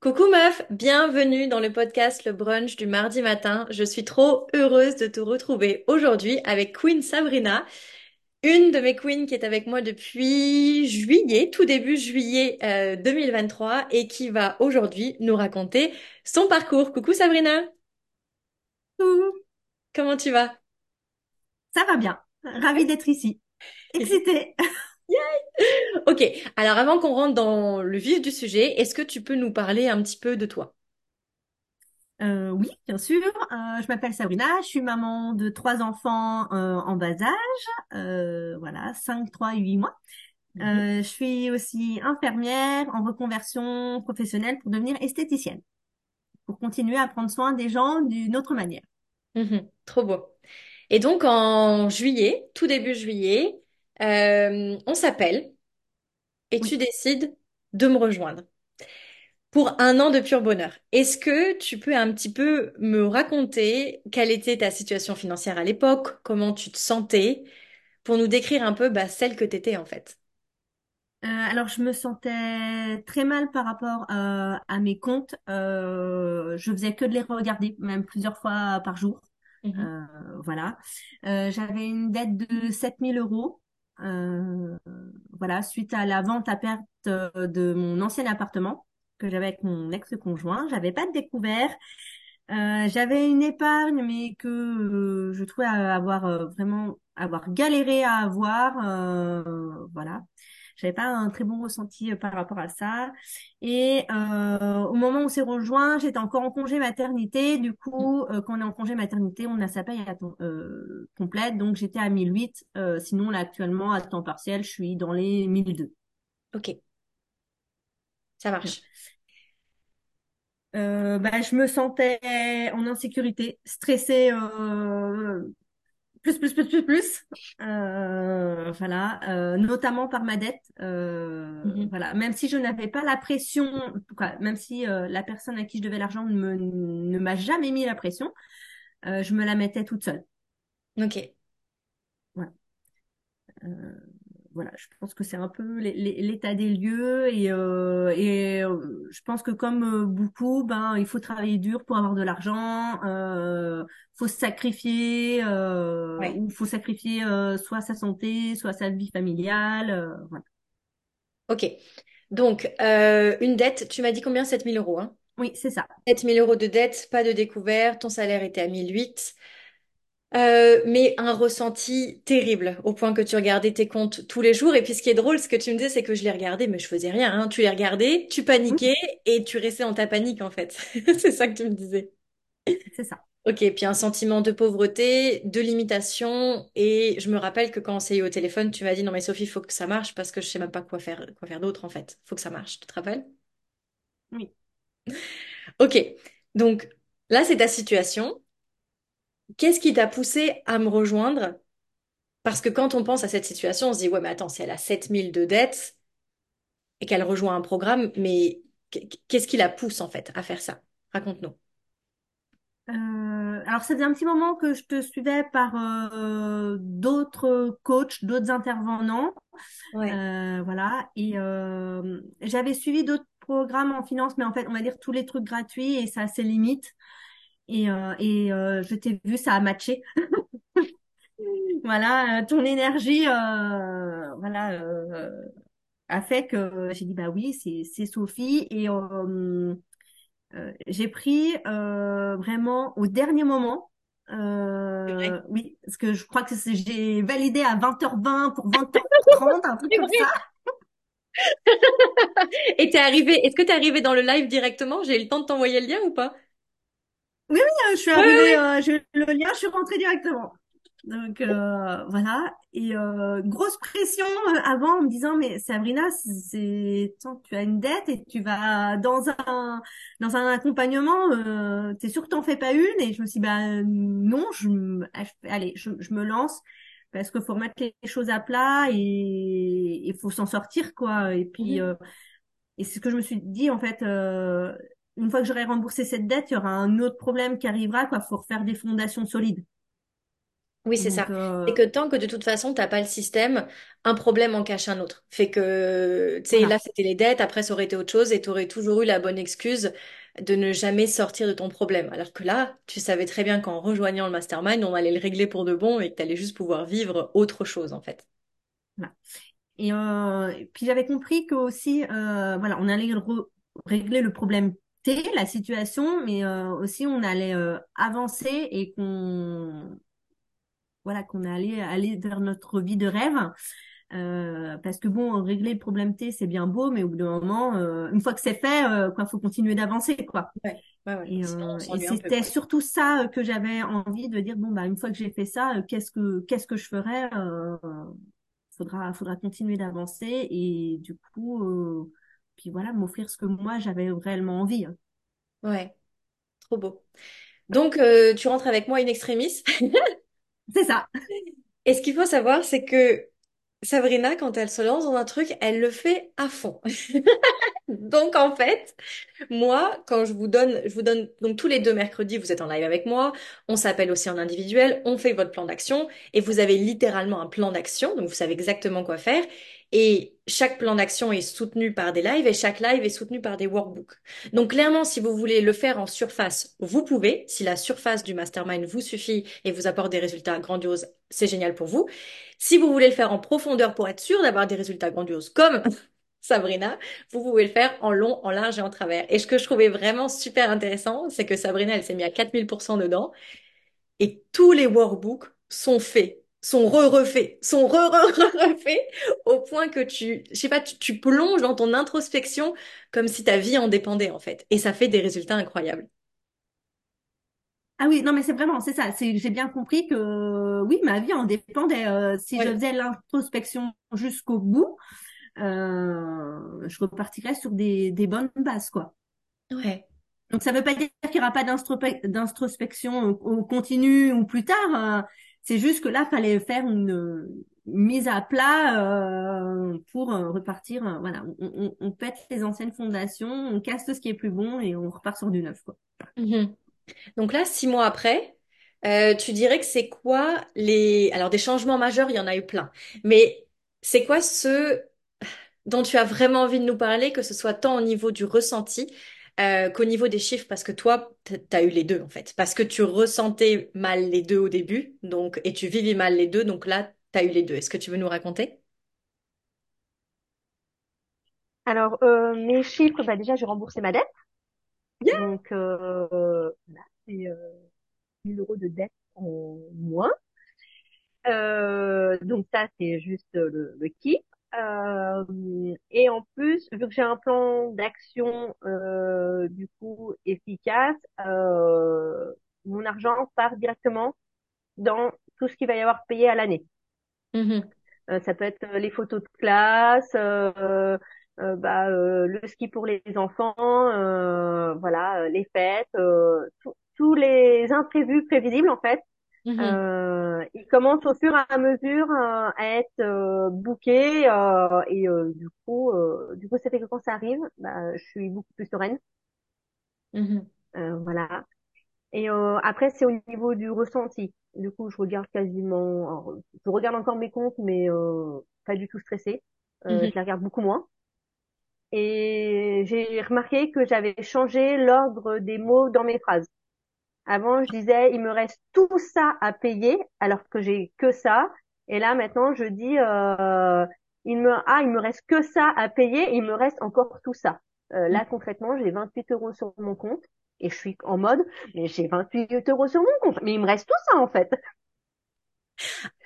Coucou meuf, bienvenue dans le podcast Le Brunch du mardi matin. Je suis trop heureuse de te retrouver aujourd'hui avec Queen Sabrina, une de mes queens qui est avec moi depuis juillet, tout début juillet euh, 2023 et qui va aujourd'hui nous raconter son parcours. Coucou Sabrina, Coucou, comment tu vas? ça va bien. Ravie d'être ici. Excitée. Ok, alors avant qu'on rentre dans le vif du sujet, est-ce que tu peux nous parler un petit peu de toi? Euh, oui, bien sûr. Euh, je m'appelle Sabrina. Je suis maman de trois enfants euh, en bas âge. Euh, voilà, 5, 3 et 8 mois. Mhm. Euh, je suis aussi infirmière en reconversion professionnelle pour devenir esthéticienne, pour continuer à prendre soin des gens d'une autre manière. Mhm, trop beau. Et donc en juillet, tout début juillet, euh, on s'appelle et tu décides de me rejoindre pour un an de pur bonheur. Est-ce que tu peux un petit peu me raconter quelle était ta situation financière à l'époque, comment tu te sentais, pour nous décrire un peu bah, celle que tu étais en fait? Euh, alors, je me sentais très mal par rapport euh, à mes comptes. Euh, je faisais que de les regarder, même plusieurs fois par jour. Euh, voilà. J'avais une dette de 7000 euros. Euh, voilà, suite à la vente à perte euh, de mon ancien appartement que j'avais avec mon ex-conjoint. J'avais pas de découvert. Euh, j'avais une épargne, mais que je trouvais avoir vraiment avoir galéré à avoir. Voilà. J'avais pas un très bon ressenti euh, par rapport à ça. Et euh, au moment où on s'est rejoint, j'étais encore en congé maternité. Du coup, euh, quand on est en congé maternité, on a sa paye à temps, euh, complète. Donc j'étais à 1008. Euh, sinon, là, actuellement, à temps partiel, je suis dans les 1002. Ok, ça marche. Euh, bah, je me sentais en insécurité, stressée, euh, plus, plus, plus, plus, plus. Euh, voilà, euh, notamment par ma dette. Euh, Mhm. voilà, même si je n'avais pas la pression, quoi, même si euh, la personne à qui je devais l'argent ne me, ne m'a jamais mis la pression, euh, je me la mettais toute seule. Ok. Voilà. Voilà, je pense que c'est un peu l'é- l'é- l'état des lieux et, euh, et euh, je pense que comme euh, beaucoup, ben il faut travailler dur pour avoir de l'argent, euh, faut se sacrifier euh, Ouais. ou faut sacrifier soit sa santé, soit sa vie familiale, voilà. Ok. Donc, une dette, tu m'as dit combien? 7000 euros, hein? Oui, c'est ça. 7000 euros de dette, pas de découvert, ton salaire était à 1008. Euh, mais un ressenti terrible, au point que tu regardais tes comptes tous les jours. Et puis ce qui est drôle, ce que tu me disais, c'est que je les regardais, mais je faisais rien. hein. Tu les regardais, tu paniquais et tu restais dans ta panique en fait. C'est ça que tu me disais. c'est ça. Ok, puis un sentiment de pauvreté, de limitation. Et je me rappelle que quand on s'est eu au téléphone, tu m'as dit, non mais Sophie, il faut que ça marche parce que je sais même pas quoi faire, quoi faire d'autre en fait. Faut que ça marche, tu te rappelles? Oui. Ok, donc là c'est ta situation. Qu'est-ce qui t'a poussé à me rejoindre? Parce que quand on pense à cette situation, on se dit, ouais, mais attends, si elle a 7000 de dettes et qu'elle rejoint un programme, mais qu'est-ce qui la pousse en fait à faire ça? Raconte-nous. Euh, alors, ça faisait un petit moment que je te suivais par euh, d'autres coachs, d'autres intervenants. Ouais. Euh, voilà. Et j'avais suivi d'autres programmes en finance, mais en fait, on va dire tous les trucs gratuits et ça a ses limites. Et, euh, et euh, je t'ai vu, ça a matché. Voilà, euh, ton énergie, euh, voilà, euh, a fait que j'ai dit bah oui, c'est c'est Sophie. Et j'ai pris euh, vraiment au dernier moment. Euh, oui, parce que je crois que j'ai validé à 20h20 pour 20h30, un truc comme ça. Et t'es arrivé, est-ce que t'es arrivé dans le live directement? J'ai eu le temps de t'envoyer le lien ou pas? Oui, oui, euh, je suis arrivée, euh, j'ai eu le lien, je suis rentrée directement. Donc euh, voilà, et euh, grosse pression euh, avant en me disant mais Sabrina, c'est tu as une dette et tu vas dans un dans un accompagnement, euh, t'es sûr que t'en fais pas une? Et je me suis dit bah non, je allez, je, je me lance parce qu'il faut remettre les choses à plat et il faut s'en sortir quoi. Et puis euh, et c'est ce que je me suis dit, en fait, euh, une fois que j'aurai remboursé cette dette, il y aura un autre problème qui arrivera, quoi. Faut refaire des fondations solides. Oui, c'est ça. euh, C'est que tant que de toute façon, t'as pas le système, un problème en cache un autre. Fait que, tu sais, voilà. là, c'était les dettes, après, ça aurait été autre chose et tu aurais toujours eu la bonne excuse de ne jamais sortir de ton problème. Alors que là, tu savais très bien qu'en rejoignant le mastermind, on allait le régler pour de bon et que tu allais juste pouvoir vivre autre chose, en fait. voilà. Et, euh, et puis j'avais compris que aussi, euh, voilà, on allait régler le problème la situation, mais euh, aussi on allait euh, avancer et qu'on voilà, qu'on allait aller vers notre vie de rêve. Euh, parce que bon, régler le problème T, c'est bien beau, mais au bout d'un moment, euh, une fois que c'est fait, euh, quoi, faut continuer d'avancer, quoi. Ouais, ouais, ouais. Et, c'était surtout ça que j'avais envie de dire, bon, bah, une fois que j'ai fait ça, qu'est-ce que, qu'est-ce que je ferais? Faudra, faudra continuer d'avancer et du coup, puis voilà, m'offrir ce que moi j'avais réellement envie. hein. Ouais, trop beau. Donc, euh, tu rentres avec moi in extremis. C'est ça. Et ce qu'il faut savoir, c'est que Sabrina, quand elle se lance dans un truc, elle le fait à fond. Donc en fait, moi, quand je vous donne, je vous donne donc tous les deux mercredis, vous êtes en live avec moi, on s'appelle aussi en individuel, on fait votre plan d'action et vous avez littéralement un plan d'action, donc vous savez exactement quoi faire. Et chaque plan d'action est soutenu par des lives et chaque live est soutenu par des workbooks. Donc clairement, si vous voulez le faire en surface, vous pouvez. Si la surface du mastermind vous suffit et vous apporte des résultats grandioses, c'est génial pour vous. Si vous voulez le faire en profondeur pour être sûr d'avoir des résultats grandioses comme Sabrina, vous pouvez le faire en long, en large et en travers. Et ce que je trouvais vraiment super intéressant, c'est que Sabrina, elle s'est mise à 4000% dedans et tous les workbooks sont faits, sont re-refaits, sont re-re-refaits au point que tu, je sais pas, tu, tu plonges dans ton introspection comme si ta vie en dépendait en fait. Et ça fait des résultats incroyables. Ah oui, non, mais c'est vraiment, c'est ça. C'est, j'ai bien compris que oui, ma vie en dépendait. Euh, si je faisais l'introspection jusqu'au bout, euh, je repartirais sur des, des bonnes bases, quoi. Ouais. Donc ça veut pas dire qu'il n'y aura pas d'introspection au, au continu ou plus tard. C'est juste que là, fallait faire une, mise à plat euh, pour euh, repartir. euh, voilà, on, pète les anciennes fondations, on casse tout ce qui est plus bon et on repart sur du neuf, quoi. Mhm. Donc là, six mois après, tu dirais que c'est quoi les... Alors des changements majeurs, il y en a eu plein. Mais c'est quoi ceux dont tu as vraiment envie de nous parler, que ce soit tant au niveau du ressenti euh, qu'au niveau des chiffres, parce que toi, t- t'as eu les deux en fait. Parce que tu ressentais mal les deux au début, donc, et tu vivais mal les deux, donc là, t'as eu les deux. Est-ce que tu veux nous raconter? Alors, euh, mes chiffres, bah déjà, j'ai remboursé ma dette. Bien. Donc, euh, voilà, c'est euh, 1000 euros de dette en moins. Euh, donc ça, c'est juste le, le kiff. Euh, et en plus, vu que j'ai un plan d'action euh, du coup efficace, euh, mon argent part directement dans tout ce qu'il va y avoir payé à l'année. Mhm, Euh, ça peut être euh, les photos de classe, bah, euh, le ski pour les enfants, euh, voilà, les fêtes, euh, tous les imprévus prévisibles en fait. Mhm, Euh, ils commencent au fur et à mesure euh, à être euh, bookés euh, et euh, du coup, euh, du coup, ça fait que quand ça arrive, bah, je suis beaucoup plus sereine. mhm, Euh, voilà. Et euh, après, c'est au niveau du ressenti. Du coup, je regarde quasiment, alors, je regarde encore mes comptes, mais euh, pas du tout stressée. Euh, mhm, je les regarde beaucoup moins. Et j'ai remarqué que j'avais changé l'ordre des mots dans mes phrases. Avant, je disais, il me reste tout ça à payer, alors que j'ai que ça. Et là, maintenant, je dis, euh, il me, ah, il me reste que ça à payer, il me reste encore tout ça. Euh, là, concrètement, j'ai 28 euros sur mon compte et je suis en mode, mais j'ai 28 euros sur mon compte, mais il me reste tout ça en fait.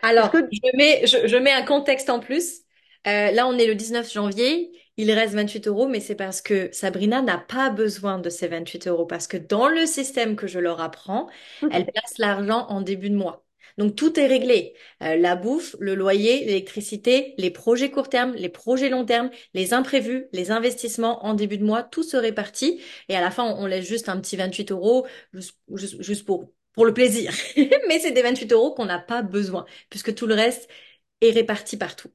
Alors, que, je mets, je, je mets un contexte en plus. Euh, là, on est le 19 janvier. Il reste 28 euros, mais c'est parce que Sabrina n'a pas besoin de ces 28 euros. Parce que dans le système que je leur apprends, elle place l'argent en début de mois. Donc, tout est réglé. Euh, la bouffe, le loyer, l'électricité, les projets court terme, les projets long terme, les imprévus, les investissements en début de mois, tout se répartit. Et à la fin, on, laisse juste un petit 28 euros juste, juste, juste pour, pour le plaisir. Mais c'est des 28 euros qu'on n'a pas besoin puisque tout le reste est réparti partout.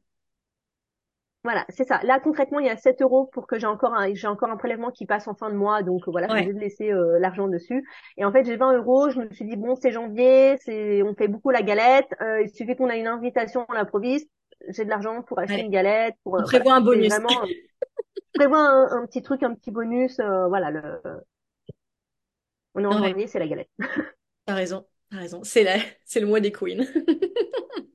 Voilà, c'est ça. Là, concrètement, il y a 7 euros pour que j'ai encore un, j'ai encore un prélèvement qui passe en fin de mois. Donc, voilà, je Ouais. obligée de laisser euh, l'argent dessus. Et en fait, j'ai 20 euros. Je me suis dit, bon, c'est janvier, c'est, on fait beaucoup la galette. Euh, il suffit qu'on ait une invitation à l'improviste. J'ai de l'argent pour acheter Allez, une galette. Pour, on euh, voilà. prévoit un bonus. vraiment, euh, je prévois un, un petit truc, un petit bonus. euh, voilà, le, on est en Ouais, janvier, c'est la galette. t'as raison, t'as raison. C'est la... c'est le mois des queens.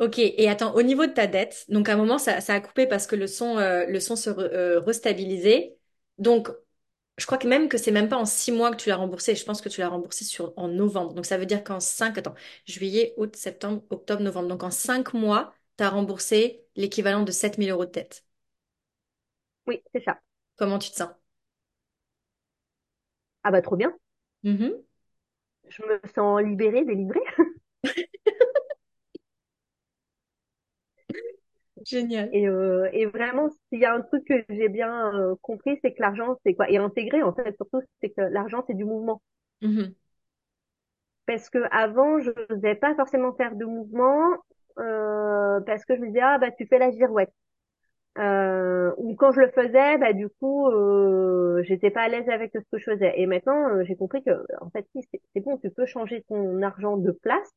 Ok, et attends, au niveau de ta dette, donc à un moment ça, ça a coupé parce que le son, euh, le son se re- euh, restabilisait. Donc je crois que même que c'est même pas en six mois que tu l'as remboursé, je pense que tu l'as remboursé sur, en novembre. Donc ça veut dire qu'en cinq, attends, juillet, août, septembre, octobre, novembre. Donc en cinq mois, tu as remboursé l'équivalent de 7000 euros de dette. Oui, c'est ça. Comment tu te sens? Ah bah, trop bien. Mhm. Je me sens libérée, délivrée. Génial. Et, euh, et vraiment, s'il y a un truc que j'ai bien euh, compris, c'est que l'argent, c'est quoi? Et intégré, en fait, surtout, c'est que l'argent, c'est du mouvement. Mhm. Parce que avant, je n'osais pas forcément faire de mouvement, euh, parce que je me disais, ah, bah, tu fais la girouette. Euh, ou quand je le faisais, bah, du coup, euh, j'étais pas à l'aise avec ce que je faisais. Et maintenant, j'ai compris que, en fait, si, c'est bon, tu peux changer ton argent de place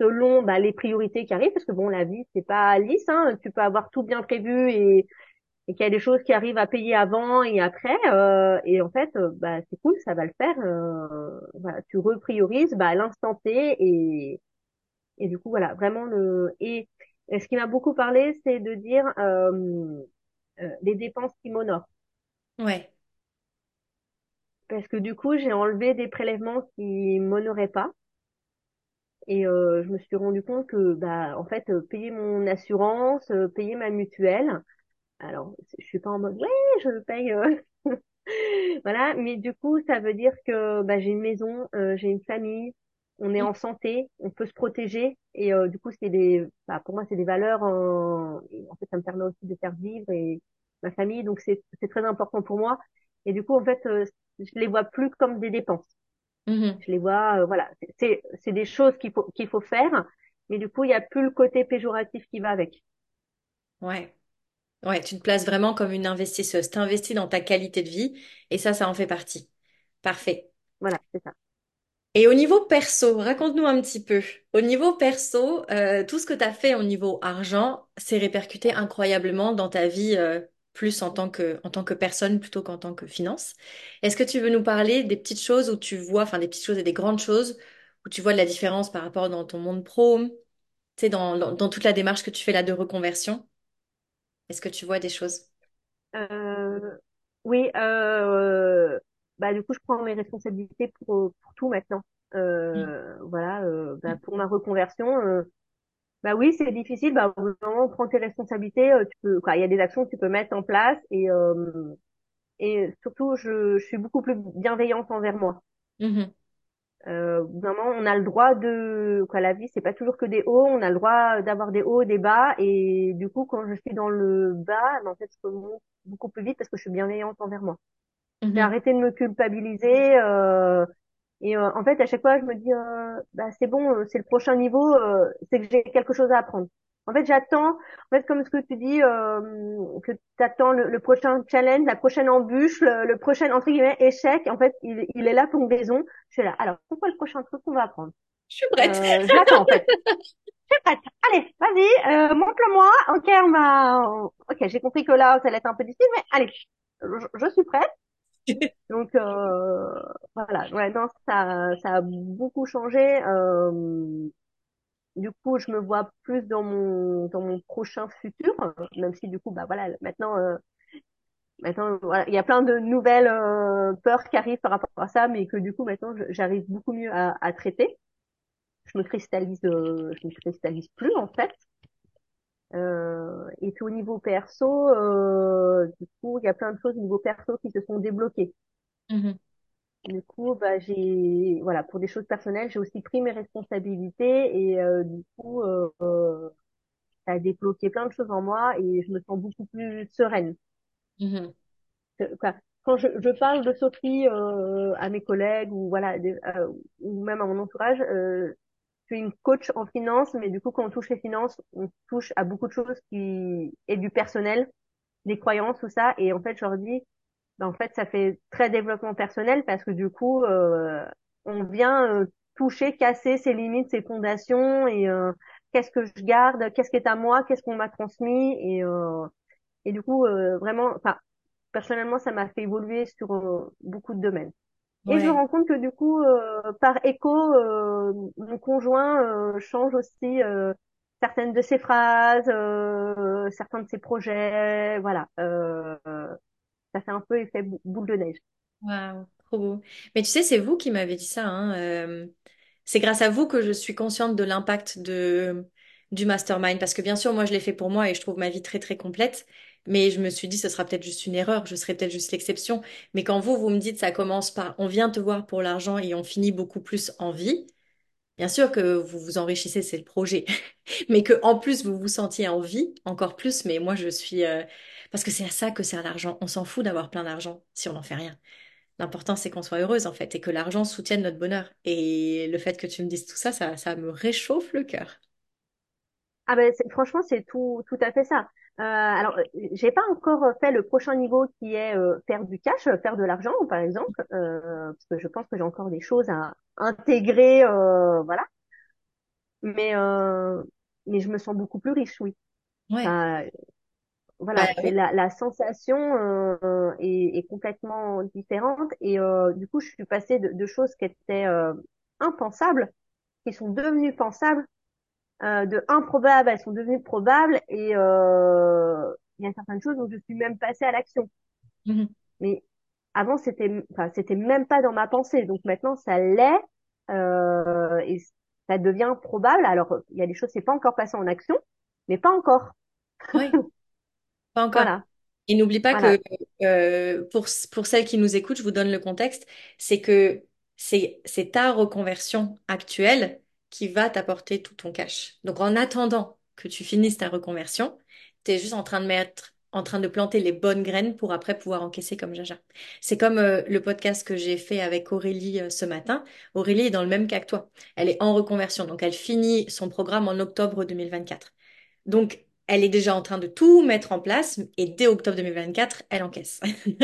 selon bah, les priorités qui arrivent, parce que bon, la vie, c'est pas lisse, hein. Tu peux avoir tout bien prévu et et qu'il y a des choses qui arrivent à payer avant et après euh, et en fait euh, bah c'est cool ça va le faire euh, voilà tu repriorises bah à l'instant T et et du coup voilà vraiment le et, et ce qui m'a beaucoup parlé c'est de dire euh, euh, les dépenses qui m'honorent Ouais. parce que du coup j'ai enlevé des prélèvements qui m'honoraient pas et euh, je me suis rendu compte que bah en fait euh, payer mon assurance euh, payer ma mutuelle alors je suis pas en mode ouais je paye euh, Voilà, mais du coup, ça veut dire que bah, j'ai une maison, euh, j'ai une famille, on est en santé, on peut se protéger et euh, du coup, c'est des, bah, pour moi, c'est des valeurs. et en fait, ça me permet aussi de faire vivre et ma famille, donc c'est c'est très important pour moi. Et du coup, en fait, euh, je les vois plus comme des dépenses. Mhm. Je les vois, euh, voilà, c'est c'est des choses qu'il faut qu'il faut faire, mais du coup, il y a plus le côté péjoratif qui va avec. Ouais. Ouais, tu te places vraiment comme une investisseuse. T'investis dans ta qualité de vie et ça, ça en fait partie. Parfait. Voilà, c'est ça. Et au niveau perso, raconte-nous un petit peu. Au niveau perso, euh, tout ce que tu as fait au niveau argent s'est répercuté incroyablement dans ta vie, euh, plus en tant que, en tant que personne plutôt qu'en tant que finance. Est-ce que tu veux nous parler des petites choses où tu vois, enfin des petites choses et des grandes choses où tu vois de la différence par rapport dans ton monde pro, tu sais, dans, dans, dans toute la démarche que tu fais là de reconversion? Est-ce que tu vois des choses? Euh, oui, euh, bah du coup, je prends mes responsabilités pour, pour tout maintenant. Euh, voilà, euh, bah, pour ma reconversion, bah oui, c'est difficile. Bah, au bout d'un moment, prends tes responsabilités. euh, tu peux, quoi, il y a des actions que tu peux mettre en place et euh, et surtout, je, je suis beaucoup plus bienveillante envers moi. Mhm. Euh, moment, on a le droit de, quoi, la vie, c'est pas toujours que des hauts. On a le droit d'avoir des hauts, des bas. Et du coup, quand je suis dans le bas, bah, en fait, je remonte beaucoup plus vite parce que je suis bienveillante envers moi. J'ai Mhm. arrêté de me culpabiliser. euh, et euh, en fait, à chaque fois, je me dis, euh, bah, c'est bon, euh, c'est le prochain niveau, euh, c'est que j'ai quelque chose à apprendre. En fait, j'attends, en fait, comme ce que tu dis, euh, que tu attends le, le prochain challenge, la prochaine embûche, le, le prochain, entre guillemets, échec. En fait, il, il est là pour une raison. Je suis là. Alors, pourquoi le prochain truc qu'on va apprendre? Je suis prête. Je l'attends, en fait. Je suis prête. Allez, vas-y, euh, montre-le-moi. Ok, on va, ok, j'ai compris que là, ça allait être un peu difficile, mais allez, je, je suis prête. Donc euh, voilà, ouais, non, ça, ça a beaucoup changé. Euh, du coup, je me vois plus dans mon dans mon prochain futur, même si du coup, bah voilà, maintenant, euh, maintenant, voilà, il y a plein de nouvelles euh, peurs qui arrivent par rapport à ça, mais que du coup, maintenant, j'arrive beaucoup mieux à, à traiter. Je me cristallise, euh, je me cristallise plus en fait. Euh, et puis au niveau perso, euh, du coup, il y a plein de choses au niveau perso qui se sont débloquées. Mhm. Du coup, bah, j'ai, voilà, pour des choses personnelles, j'ai aussi pris mes responsabilités et euh, du coup, euh, ça a débloqué plein de choses en moi et je me sens beaucoup plus sereine. Quoi, Quand je, je parle de Sophie euh, à mes collègues ou voilà, des- euh, ou même à mon entourage, euh, suis une coach en finance, mais du coup, quand on touche les finances, on touche à beaucoup de choses qui et du personnel, des croyances, tout ça. Et en fait, je leur dis, ben, en fait, ça fait très développement personnel parce que du coup, euh, on vient euh, toucher, casser ses limites, ses fondations et euh, qu'est-ce que je garde, qu'est-ce qui est à moi, qu'est-ce qu'on m'a transmis et euh, et du coup, vraiment, enfin, personnellement, ça m'a fait évoluer sur beaucoup de domaines. Et je me rends compte que du coup, euh, par écho, euh, mon conjoint euh, change aussi certaines de ses phrases, certains de ses projets, voilà. ça fait un peu effet boule de neige. Waouh, trop beau. Mais tu sais, c'est vous qui m'avez dit ça. Hein, c'est grâce à vous que je suis consciente de l'impact de du mastermind parce que bien sûr, moi, je l'ai fait pour moi et je trouve ma vie très très complète. Mais je me suis dit, ce sera peut-être juste une erreur, je serai peut-être juste l'exception. Mais quand vous, vous me dites, ça commence par, on vient te voir pour l'argent et on finit beaucoup plus en vie, bien sûr que vous vous enrichissez, c'est le projet. mais que en plus, vous vous sentiez en vie, encore plus. Mais moi, je suis... euh, Parce que c'est à ça que sert l'argent. On s'en fout d'avoir plein d'argent si on n'en fait rien. L'important, c'est qu'on soit heureuse, en fait, et que l'argent soutienne notre bonheur. Et le fait que tu me dises tout ça, ça, ça me réchauffe le cœur. Ah ben franchement c'est tout tout à fait ça. Euh, alors j'ai pas encore fait le prochain niveau qui est euh, faire du cash, faire de l'argent par exemple, euh, parce que je pense que j'ai encore des choses à intégrer, euh, voilà. Mais euh, mais je me sens beaucoup plus riche, oui. Ouais. voilà, la, la sensation euh, est, est complètement différente et du coup je suis passée de, de choses qui étaient impensables, qui sont devenues pensables euh, de improbables, elles sont devenues probables et euh, il y a certaines choses où je suis même passée à l'action. mhm. Mais avant, c'était, enfin, c'était même pas dans ma pensée. Donc maintenant, ça l'est euh, et ça devient probable. Alors, il y a des choses, c'est pas encore passé en action, mais pas encore. Oui, pas encore. Voilà, Et n'oublie pas voilà. que euh, pour, pour celles qui nous écoutent, je vous donne le contexte, c'est que c'est, c'est ta reconversion actuelle qui va t'apporter tout ton cash. Donc en attendant que tu finisses ta reconversion, tu es juste en train de mettre, en train de planter les bonnes graines pour après pouvoir encaisser comme Jaja. C'est comme euh, le podcast que j'ai fait avec Aurélie euh, ce matin. Aurélie est dans le même cas que toi. Elle est en reconversion, donc elle finit son programme en octobre 2024. Donc, elle est déjà en train de tout mettre en place et dès octobre 2024, elle encaisse.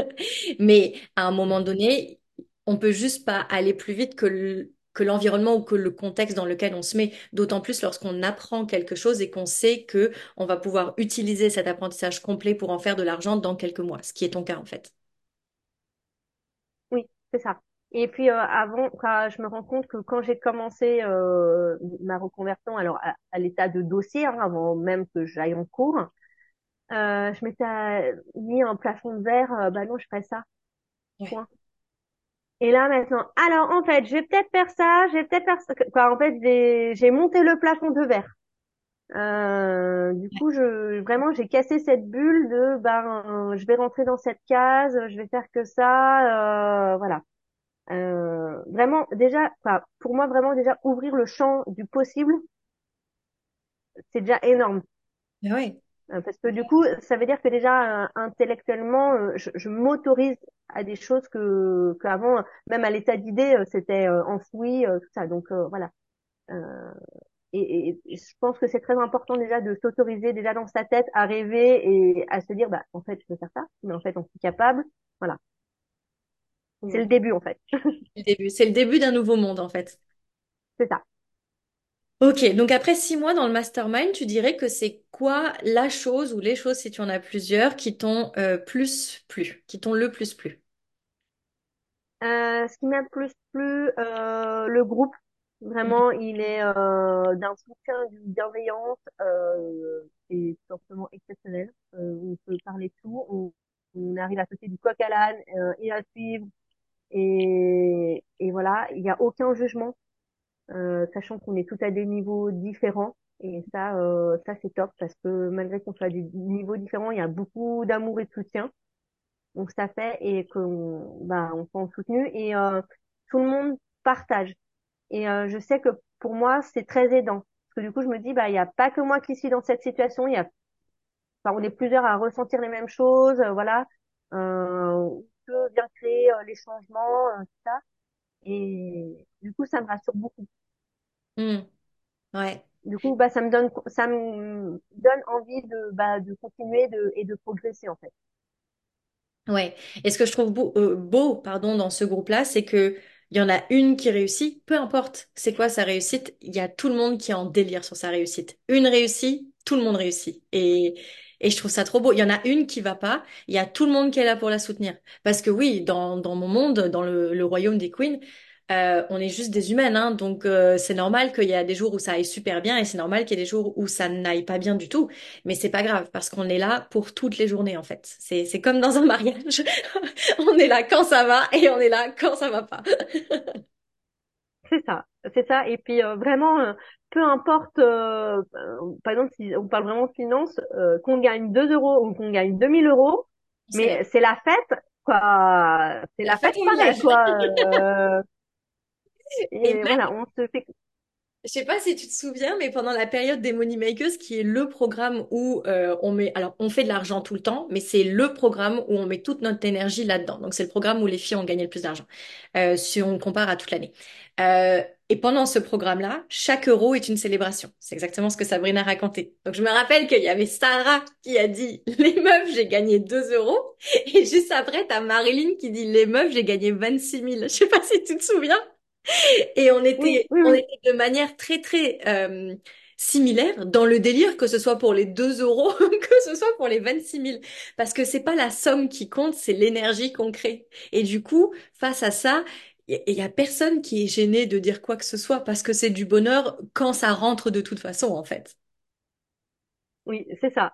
Mais à un moment donné, on peut juste pas aller plus vite que le- que l'environnement ou que le contexte dans lequel on se met, d'autant plus lorsqu'on apprend quelque chose et qu'on sait que on va pouvoir utiliser cet apprentissage complet pour en faire de l'argent dans quelques mois, ce qui est ton cas en fait. Oui, c'est ça. Et puis euh, avant, quand je me rends compte que quand j'ai commencé euh, ma reconversion, alors à, à l'état de dossier, hein, avant même que j'aille en cours, euh, je m'étais mis un plafond de verre. bah non, je ferais ça. Ouais. Point. Et là maintenant, alors en fait, je vais peut-être faire ça, je vais peut-être faire ça. En fait, j'ai monté le plafond de verre. Euh, du coup, je vraiment j'ai cassé cette bulle de ben je vais rentrer dans cette case, je vais faire que ça, euh, voilà. Euh, vraiment déjà, pour moi vraiment déjà ouvrir le champ du possible, c'est déjà énorme. Euh, Parce que du coup, ça veut dire que déjà euh, intellectuellement, euh, je, je m'autorise à des choses que qu'avant, même à l'état d'idée, euh, c'était euh, enfoui, euh, tout ça. Donc euh, voilà. Euh, et, je pense que c'est très important déjà de s'autoriser déjà dans sa tête à rêver et à se dire, bah en fait, je peux faire ça, mais en fait, on est capable. Voilà. C'est le début en fait. Le début. C'est le début d'un nouveau monde en fait. C'est ça. Ok, donc après six mois dans le mastermind, tu dirais que c'est quoi la chose ou les choses, si tu en as plusieurs, qui t'ont euh, plus plu, qui t'ont le plus plu? Euh, ce qui m'a plus plu, euh, le groupe, vraiment, il est euh, d'un soutien, d'une bienveillance, euh, c'est tout simplement exceptionnel. Euh, on peut parler de tout, on, on arrive à sauter du coq à l'âne euh, et à suivre, et, et voilà, il n'y a aucun jugement, euh, sachant qu'on est tous à des niveaux différents. Et ça, euh, ça c'est top parce que malgré qu'on soit à des niveaux différents, il y a beaucoup d'amour et de soutien. Donc ça fait et qu'on bah on s'en soutenu et euh, tout le monde partage. Et euh, je sais que pour moi c'est très aidant parce que du coup je me dis bah il y a pas que moi qui suis dans cette situation, il y a enfin on est plusieurs à ressentir les mêmes choses, euh, voilà. Euh, on peut bien créer euh, les changements, tout ça. Et du coup ça me rassure beaucoup. Hmm. Ouais. Du coup, bah, ça me donne, ça me donne envie de, bah, de continuer de, et de progresser, en fait. Ouais. Et ce que je trouve beau, euh, beau, pardon, dans ce groupe-là, c'est que il y en a une qui réussit, peu importe c'est quoi sa réussite, il y a tout le monde qui est en délire sur sa réussite. Une réussit, tout le monde réussit. Et, et je trouve ça trop beau. Il y en a une qui va pas, il y a tout le monde qui est là pour la soutenir. Parce que oui, dans, dans mon monde, dans le, le royaume des queens, euh, on est juste des humaines, hein, donc euh, c'est normal qu'il y a des jours où ça aille super bien et c'est normal qu'il y ait des jours où ça n'aille pas bien du tout. Mais c'est pas grave parce qu'on est là pour toutes les journées en fait. C'est c'est comme dans un mariage, on est là quand ça va et on est là quand ça va pas. C'est ça, c'est ça. Et puis euh, vraiment, euh, peu importe, euh, euh, par exemple, si on parle vraiment de finances, euh, qu'on gagne 2 euros ou qu'on gagne 2000 euros, mais c'est la fête, quoi. C'est la la fête fête pareil, quoi. Et voilà, on se fait. Je sais pas si tu te souviens, mais pendant la période des Money Makers, qui est le programme où euh, on met, alors on fait de l'argent tout le temps, mais c'est le programme où on met toute notre énergie là-dedans. Donc c'est le programme où les filles ont gagné le plus d'argent, euh, si on compare à toute l'année. Euh, et pendant ce programme-là, chaque euro est une célébration. C'est exactement ce que Sabrina a raconté. Donc je me rappelle qu'il y avait Sarah qui a dit les meufs, j'ai gagné 2 euros, et juste après t'as Marilyn qui dit les meufs, j'ai gagné 26 000. Je sais pas si tu te souviens. Et on Oui, était, oui, on était de manière très, très euh, similaire dans le délire, que ce soit pour les 2 euros, que ce soit pour les 26 000. Parce que c'est pas la somme qui compte, c'est l'énergie qu'on crée. Et du coup, face à ça, il y, y a personne qui est gêné de dire quoi que ce soit, parce que c'est du bonheur quand ça rentre de toute façon, en fait. oui, c'est ça,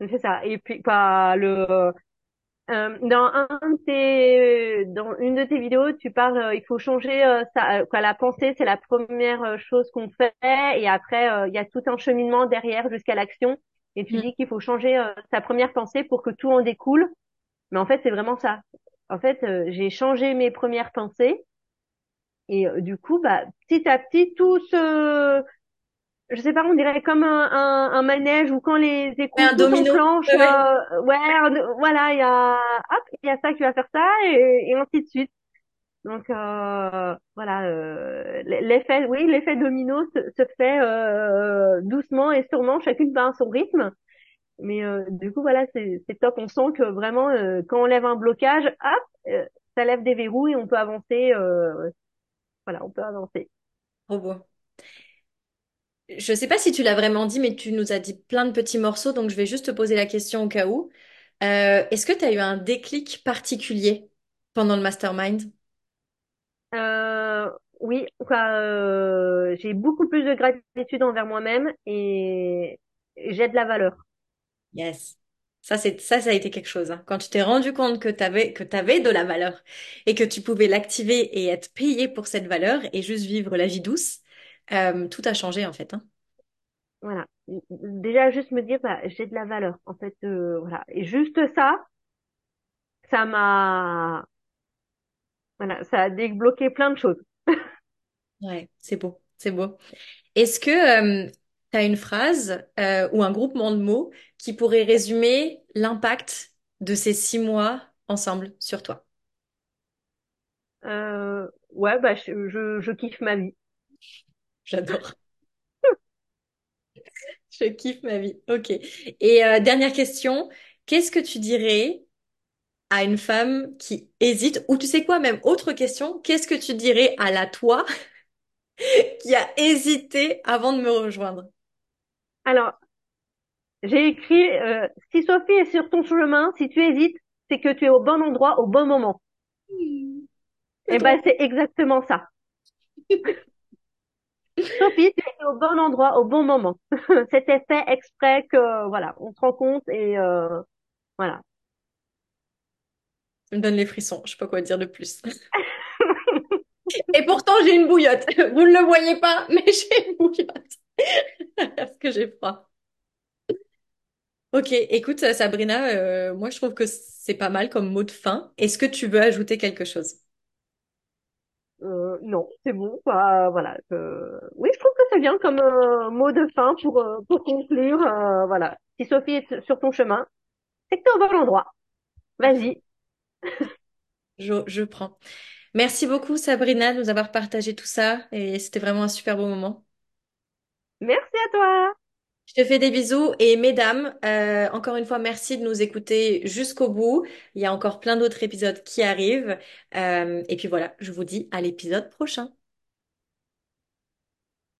c'est ça. Et puis, quoi, le Euh, dans un de tes, dans une de tes vidéos, tu parles, euh, il faut changer euh, sa, euh, quoi, la pensée, c'est la première euh, chose qu'on fait, et après euh, il y a tout un cheminement derrière jusqu'à l'action. Et tu Mm. dis qu'il faut changer euh, sa première pensée pour que tout en découle. Mais en fait, c'est vraiment ça. En fait, euh, j'ai changé mes premières pensées, et euh, du coup, bah, petit à petit, tout se, je sais pas, on dirait comme un, un, un manège où quand les écoutes un domino. s'enclenche, Ouais, euh, ouais, on- voilà, il y a, hop, il y a ça qui va faire ça et, et ainsi de suite. Donc euh, voilà, euh, l'effet, oui, l'effet domino se, se fait euh, doucement et sûrement, chacune va à son rythme. Mais euh, du coup, voilà, c'est c'est top. On sent que vraiment, euh, quand on lève un blocage, hop, euh, ça lève des verrous et on peut avancer. euh, voilà, on peut avancer. Trop beau. Je sais pas si tu l'as vraiment dit, mais tu nous as dit plein de petits morceaux, donc je vais juste te poser la question au cas où. Euh, est-ce que tu as eu un déclic particulier pendant le mastermind? Euh, oui, quoi, euh, j'ai beaucoup plus de gratitude envers moi-même et j'ai de la valeur. Yes. Ça, c'est, ça, ça a été quelque chose, hein. Quand tu t'es rendu compte que t'avais, que t'avais de la valeur et que tu pouvais l'activer et être payé pour cette valeur et juste vivre la vie douce, euh, tout a changé, en fait, hein. Voilà. Déjà, juste me dire, bah, j'ai de la valeur. En fait, euh, voilà. Et juste ça, ça m'a, voilà, ça a débloqué plein de choses. Ouais, c'est beau, c'est beau. Est-ce que, tu as une phrase, euh, ou un groupement de mots qui pourrait résumer l'impact de ces six mois ensemble sur toi? Euh, ouais, bah, je, je, je kiffe ma vie. J'adore. Je kiffe ma vie. Ok. Et euh, dernière question, qu'est-ce que tu dirais à une femme qui hésite, ou tu sais quoi, même autre question, qu'est-ce que tu dirais à la toi qui a hésité avant de me rejoindre? Alors, j'ai écrit, euh, si Sophie est sur ton chemin, si tu hésites, c'est que tu es au bon endroit au bon moment. C'est Et trop. ben, c'est exactement ça. Sophie, tu au bon endroit au bon moment. C'était fait exprès que, voilà, on se rend compte et euh, voilà. Ça me donne les frissons, je sais pas quoi dire de plus. Et pourtant, j'ai une bouillotte. Vous ne le voyez pas, mais j'ai une bouillotte. Parce que j'ai froid. Ok, écoute, Sabrina, euh, moi je trouve que c'est pas mal comme mot de fin. Est-ce que tu veux ajouter quelque chose? Euh, non, c'est bon. Bah, voilà. Euh, oui, je trouve que c'est bien comme euh, mot de fin pour euh, pour conclure. euh, voilà. Si Sophie est sur ton chemin, c'est que t'es au bon endroit. Vas-y. Je, je prends. Merci beaucoup, Sabrina, de nous avoir partagé tout ça et c'était vraiment un super beau moment. Merci à toi. Je te fais des bisous et mesdames, euh, encore une fois, merci de nous écouter jusqu'au bout. Il y a encore plein d'autres épisodes qui arrivent. Euh, et puis voilà, je vous dis à l'épisode prochain.